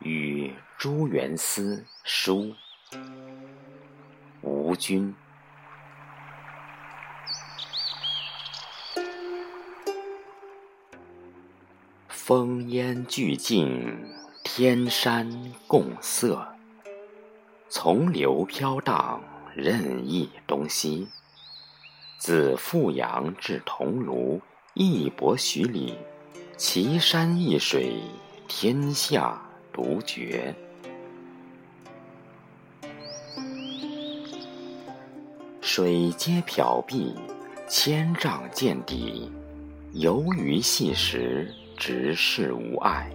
与朱元思书，吴君。风烟俱净，天山共色。从流飘荡，任意东西。自富阳至桐庐，一泊许里，奇山异水，天下独绝。水皆缥碧，千丈见底，游鱼细石。直视无碍，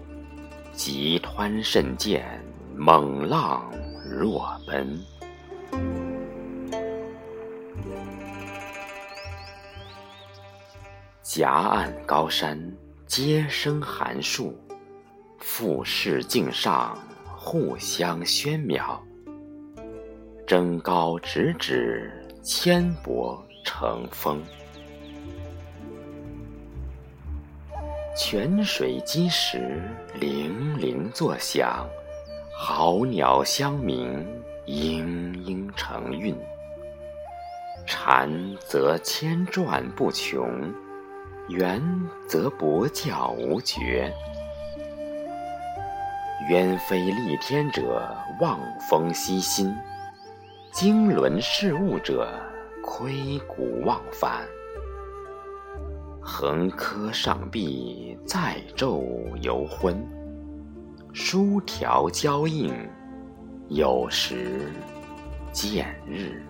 急湍甚见，猛浪若奔。夹岸高山，皆生寒树，富士径上，互相喧邈。争高直指，纤薄成峰。泉水击石，泠泠作响；好鸟相鸣，嘤嘤成韵。蝉则千转不穷，缘则伯叫无绝。鸢飞戾天者，望风息心；经纶事务者，窥谷忘返。横柯上壁，载昼犹昏；书条交映，有时见日。